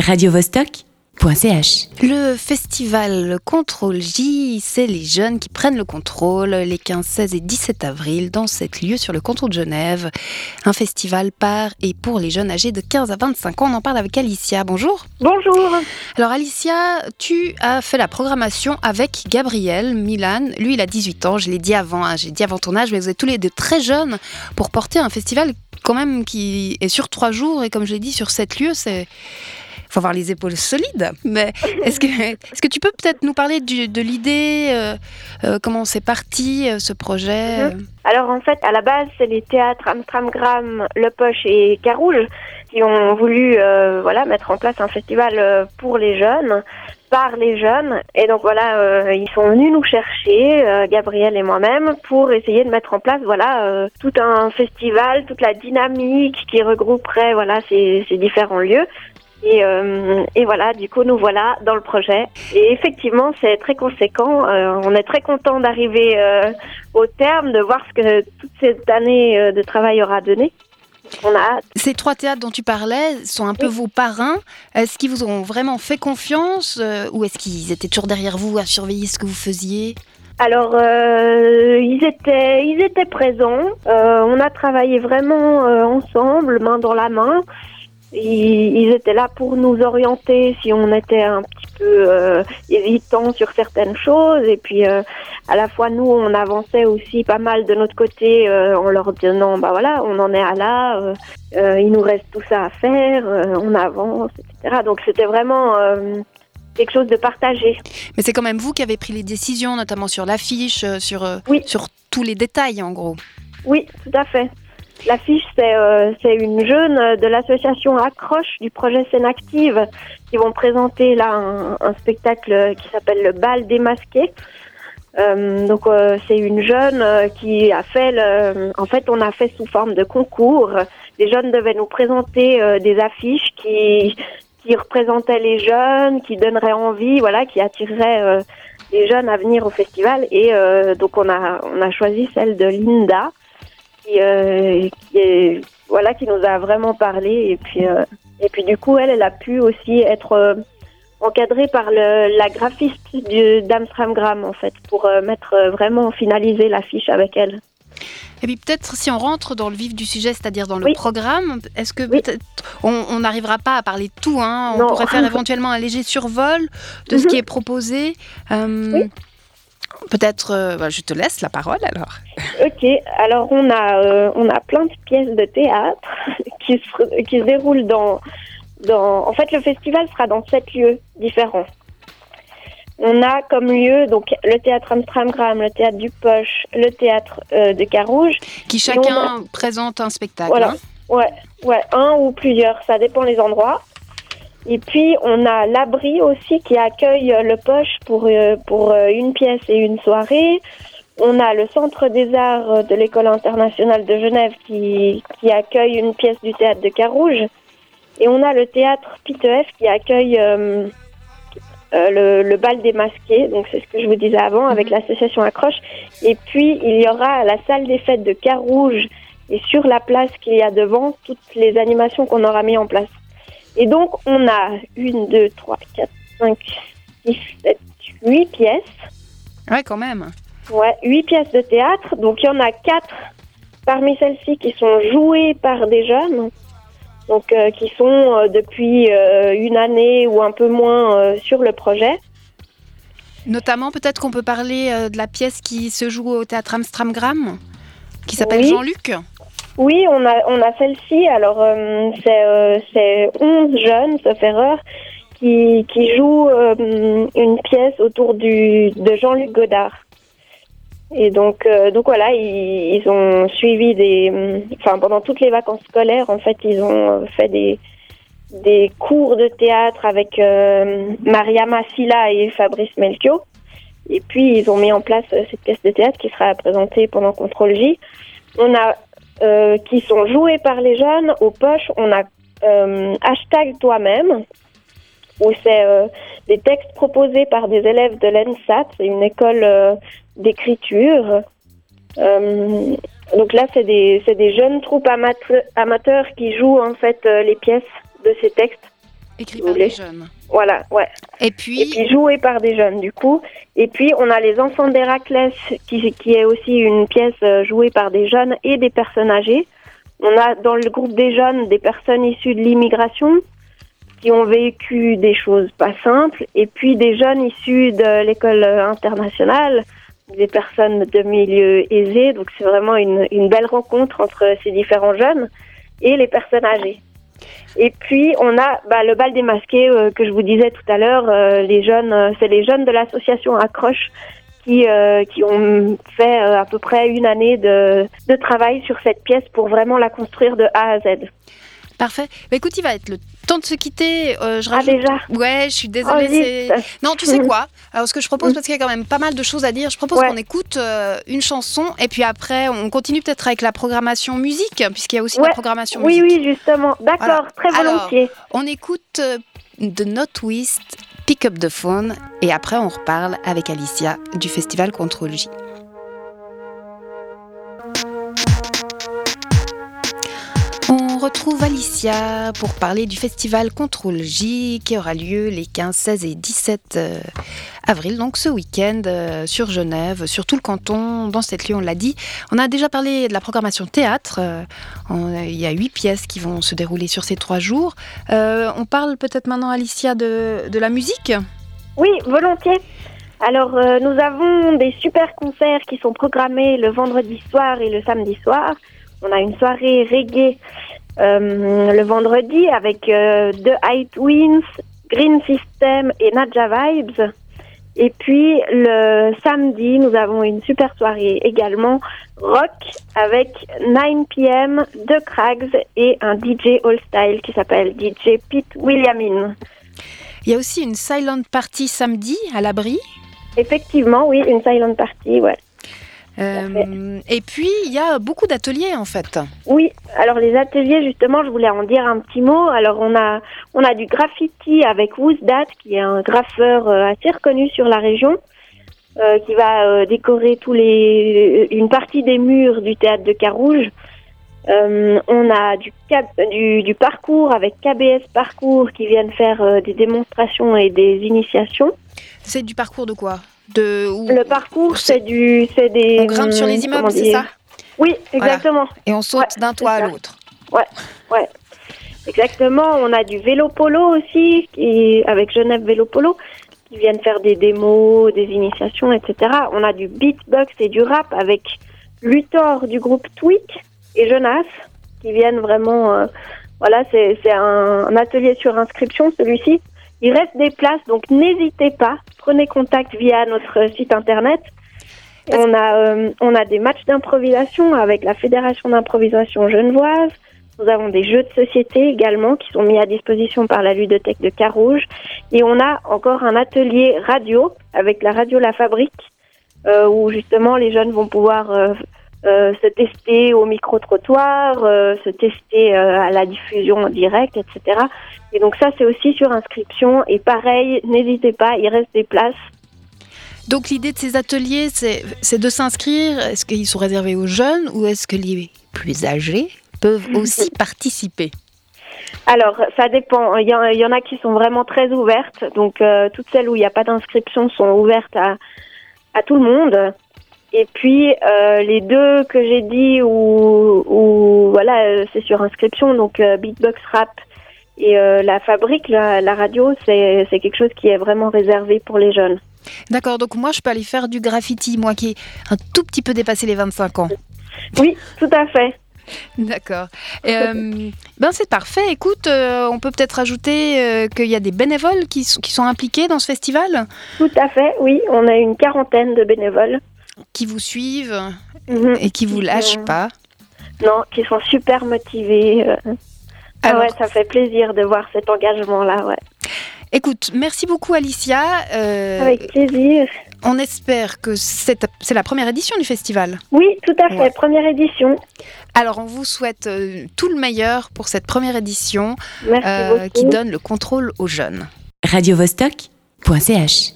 radiovostok.ch Le festival Contrôle J, c'est les jeunes qui prennent le contrôle les 15, 16 et 17 avril dans cet lieu sur le canton de Genève. Un festival par et pour les jeunes âgés de 15 à 25 ans. On en parle avec Alicia. Bonjour. Bonjour. Alors Alicia, tu as fait la programmation avec Gabriel Milan. Lui, il a 18 ans. Je l'ai dit avant, hein, j'ai dit avant ton âge, mais vous êtes tous les deux très jeunes pour porter un festival quand même qui est sur trois jours et comme je l'ai dit sur sept lieux, c'est faut avoir les épaules solides. Mais est-ce que, est-ce que tu peux peut-être nous parler de l'idée, euh, euh, comment c'est parti euh, ce projet? Mhm. Alors en fait, à la base, c'est les théâtres Amstramgram, Le Poche et Carouge qui ont voulu voilà mettre en place un festival pour les jeunes par les jeunes. Et donc voilà, ils sont venus nous chercher, Gabriel et moi-même, pour essayer de mettre en place voilà tout un festival, toute la dynamique qui regrouperait voilà ces différents lieux. Et, euh, et, voilà, du coup, nous voilà dans le projet. Et effectivement, c'est très conséquent. Euh, on est très content d'arriver euh, au terme, de voir ce que toute cette année de travail aura donné. On a Ces trois théâtres dont tu parlais sont un peu vos parrains. Est-ce qu'ils vous ont vraiment fait confiance ou est-ce qu'ils étaient toujours derrière vous à surveiller ce que vous faisiez? Alors, ils étaient, ils étaient présents. on a travaillé vraiment ensemble, main dans la main ils, étaient là pour nous orienter si on était un petit peu euh, hésitant sur certaines choses. Et puis, euh, à la fois, nous, on avançait aussi pas mal de notre côté euh, en leur disant, bah voilà, on en est à là, il nous reste tout ça à faire, on avance, etc. Donc, c'était vraiment quelque chose de partagé. Mais c'est quand même vous qui avez pris les décisions, notamment sur l'affiche, sur, sur tous les détails, en gros. Oui, tout à fait. L'affiche, c'est euh, une jeune de l'association Accroche du projet Scène Active qui vont présenter là un, spectacle qui s'appelle le bal démasqué. Euh, donc euh, c'est une jeune euh, qui a fait en fait on a fait sous forme de concours. Les jeunes devaient nous présenter des affiches qui qui représentaient les jeunes, qui donneraient envie, voilà, qui attireraient les jeunes à venir au festival. Et donc on a on a choisi celle de Linda qui, euh, qui est, voilà, qui nous a vraiment parlé. Et puis, euh, et puis du coup, elle, elle a pu aussi être euh, encadrée par le, la graphiste d'Amstramgram, en fait, pour mettre vraiment finaliser l'affiche avec elle. Et puis peut-être si on rentre dans le vif du sujet, c'est-à-dire dans le programme, est-ce que peut-être on n'arrivera pas à parler de tout hein? On pourrait faire éventuellement un léger survol de ce qui mhm. est proposé. Euh, Peut-être, euh, bah, je te laisse la parole alors. Ok, alors on a, euh, on a plein de pièces de théâtre qui se, qui se déroulent dans, dans... En fait, le festival sera dans sept lieux différents. On a comme lieu donc le théâtre Amstramgram, le théâtre du Poche, le théâtre euh, de Carouge. Qui chacun présente un spectacle. Voilà. Hein. ouais, ouais, un ou plusieurs, ça dépend les endroits. Et puis on a l'abri aussi qui accueille euh, le poche pour euh, pour euh, une pièce et une soirée. On a le Centre des Arts de l'École internationale de Genève qui, qui accueille une pièce du théâtre de Carouge. Et on a le théâtre Pitef qui accueille le, le, bal des masqués, donc c'est ce que je vous disais avant, avec mhm. l'association Accroche. Et puis il y aura la salle des fêtes de Carouge et sur la place qu'il y a devant, toutes les animations qu'on aura mis en place. Et donc, on a une, deux, trois, quatre, cinq, six, sept, huit pièces. Ouais, quand même. Ouais, huit pièces de théâtre. Donc, il y en a quatre parmi celles-ci qui sont jouées par des jeunes. Donc, euh, qui sont euh, depuis euh, une année ou un peu moins sur le projet. Notamment, peut-être qu'on peut parler de la pièce qui se joue au théâtre Amstramgram, qui s'appelle Jean-Luc. Oui, on a, on a celle-ci. Alors, euh, c'est 11 euh, jeunes, sauf erreur, qui, qui jouent euh, une pièce autour du, de Jean-Luc Godard. Et donc, donc voilà, ils, ils, ont suivi des. Enfin, pendant toutes les vacances scolaires, en fait, ils ont fait des, des cours de théâtre avec Maria Massila et Fabrice Melchior. Et puis, ils ont mis en place cette pièce de théâtre qui sera présentée pendant Contrôle J. On a euh, qui sont joués par les jeunes. Au poche, on a euh, hashtag toi-même, où c'est euh, des textes proposés par des élèves de l'ENSAT, c'est une école d'écriture. donc là, c'est des, des, jeunes troupes amateurs qui jouent en fait les pièces de ces textes. Écrit par des jeunes. Voilà, ouais. Et puis... Et puis joué par des jeunes, du coup. Et puis, on a Les Enfants d'Héraclès, qui, qui est aussi une pièce euh, jouée par des jeunes et des personnes âgées. On a dans le groupe des jeunes des personnes issues de l'immigration qui ont vécu des choses pas simples, et puis des jeunes issus de l'école internationale, des personnes de milieux aisés. Donc c'est vraiment une, une belle rencontre entre ces différents jeunes et les personnes âgées. Et puis on a bah, le bal des masqués euh, que je vous disais tout à l'heure. euh, les jeunes, euh, c'est les jeunes de l'association Accroche qui euh, qui ont fait à peu près une année de, de travail sur cette pièce pour vraiment la construire de A à Z. Parfait. Bah, écoute, il va être le temps de se quitter. Euh, je Ah rajoute... déjà Ouais, je suis Oh, désolée. vite. Non, tu sais quoi? Alors, ce que je propose, parce qu'il y a quand même pas mal de choses à dire, je propose Ouais. qu'on écoute euh, une chanson et puis après, on continue peut-être avec la programmation musique, puisqu'il y a aussi Ouais. la programmation Oui, musique. oui, justement. D'accord, Voilà. très Alors, volontiers. On écoute euh, The Not Twist, Pick Up the Phone, et après, on reparle avec Alicia du festival Contrôle J. retrouve Alicia pour parler du festival Contrôle J qui aura lieu les 15, 16 et 17 euh, avril, donc ce week-end euh, sur Genève, sur tout le canton, dans cette lieu, on l'a dit. On a déjà parlé de la programmation théâtre. euh, il y a huit pièces qui vont se dérouler sur ces trois jours. On parle peut-être maintenant, Alicia, de, la musique? Oui, volontiers. Alors, nous avons des super concerts qui sont programmés le vendredi soir et le samedi soir. On a une soirée reggae euh, le vendredi avec euh, The High Twins, Green System et Nadja Vibes. Et puis le samedi, nous avons une super soirée également rock avec 9 p.m. de Crags et un DJ All Style qui s'appelle DJ Pete Williamin. Il y a aussi une silent party samedi à l'abri? Effectivement, oui, une silent party, ouais. Euh, et puis, il y a beaucoup d'ateliers en fait. Oui, alors les ateliers, justement, je voulais en dire un petit mot. Alors, on a, on a du graffiti avec Woozdat, qui est un graffeur euh, assez reconnu sur la région, euh, qui va euh, décorer tous les, une partie des murs du théâtre de Carouge. On a du, du, du parcours avec KBS Parcours qui viennent faire des démonstrations et des initiations. C'est du parcours de quoi? De, où- Le parcours, c'est du, c'est des. On grimpe sur les comment immeubles, c'est ça? Oui, exactement. Et on saute Ouais, d'un toit à l'autre. Exactement, on a du vélo polo aussi, avec Genève Vélo Polo, qui viennent faire des démos, des initiations, etc. On a du beatbox et du rap avec Luthor du groupe Tweak et Jonas, qui viennent vraiment... euh, voilà, c'est c'est un, un atelier sur inscription, celui-ci. Il reste des places, donc n'hésitez pas, prenez contact via notre site internet. Et on a, euh, on a des matchs d'improvisation avec la Fédération d'improvisation genevoise. Nous avons des jeux de société également qui sont mis à disposition par la ludothèque de Carouge. Et on a encore un atelier radio avec la radio La Fabrique euh, où justement les jeunes vont pouvoir euh, se tester au micro-trottoir, euh, se tester euh, à la diffusion en direct, etc. Et donc ça c'est aussi sur inscription. Et pareil, n'hésitez pas, il reste des places. Donc l'idée de ces ateliers, c'est de s'inscrire. Est-ce qu'ils sont réservés aux jeunes ou est-ce que les plus âgés peuvent aussi participer? Alors, ça dépend. Il y, en, il y en a qui sont vraiment très ouvertes. Donc, euh, toutes celles où il n'y a pas d'inscription sont ouvertes à, à tout le monde. Et puis, euh, les deux que j'ai dit où, où voilà, euh, c'est sur inscription, donc euh, Beatbox Rap et euh, la fabrique, la, la radio, c'est c'est quelque chose qui est vraiment réservé pour les jeunes. D'accord, donc moi je peux aller faire du graffiti, moi qui ai un tout petit peu dépassé les 25 ans. Oui, tout à fait. D'accord. Euh, ben c'est parfait. Écoute, euh, on peut peut-être ajouter euh, qu'il y a des bénévoles qui sont impliqués dans ce festival, Tout à fait, oui. On a une quarantaine de bénévoles. Qui vous suivent Mhm. et qui vous lâchent Euh, pas. Non, qui sont super motivés. euh. Ah ouais, ça fait plaisir de voir cet engagement-là, ouais. Écoute, merci beaucoup Alicia. Euh, Avec plaisir. On espère que c'est la première édition du festival. Oui, tout à fait, Ouais. première édition. Alors on vous souhaite euh, tout le meilleur pour cette première édition euh, qui donne le contrôle aux jeunes. radiovostok.ch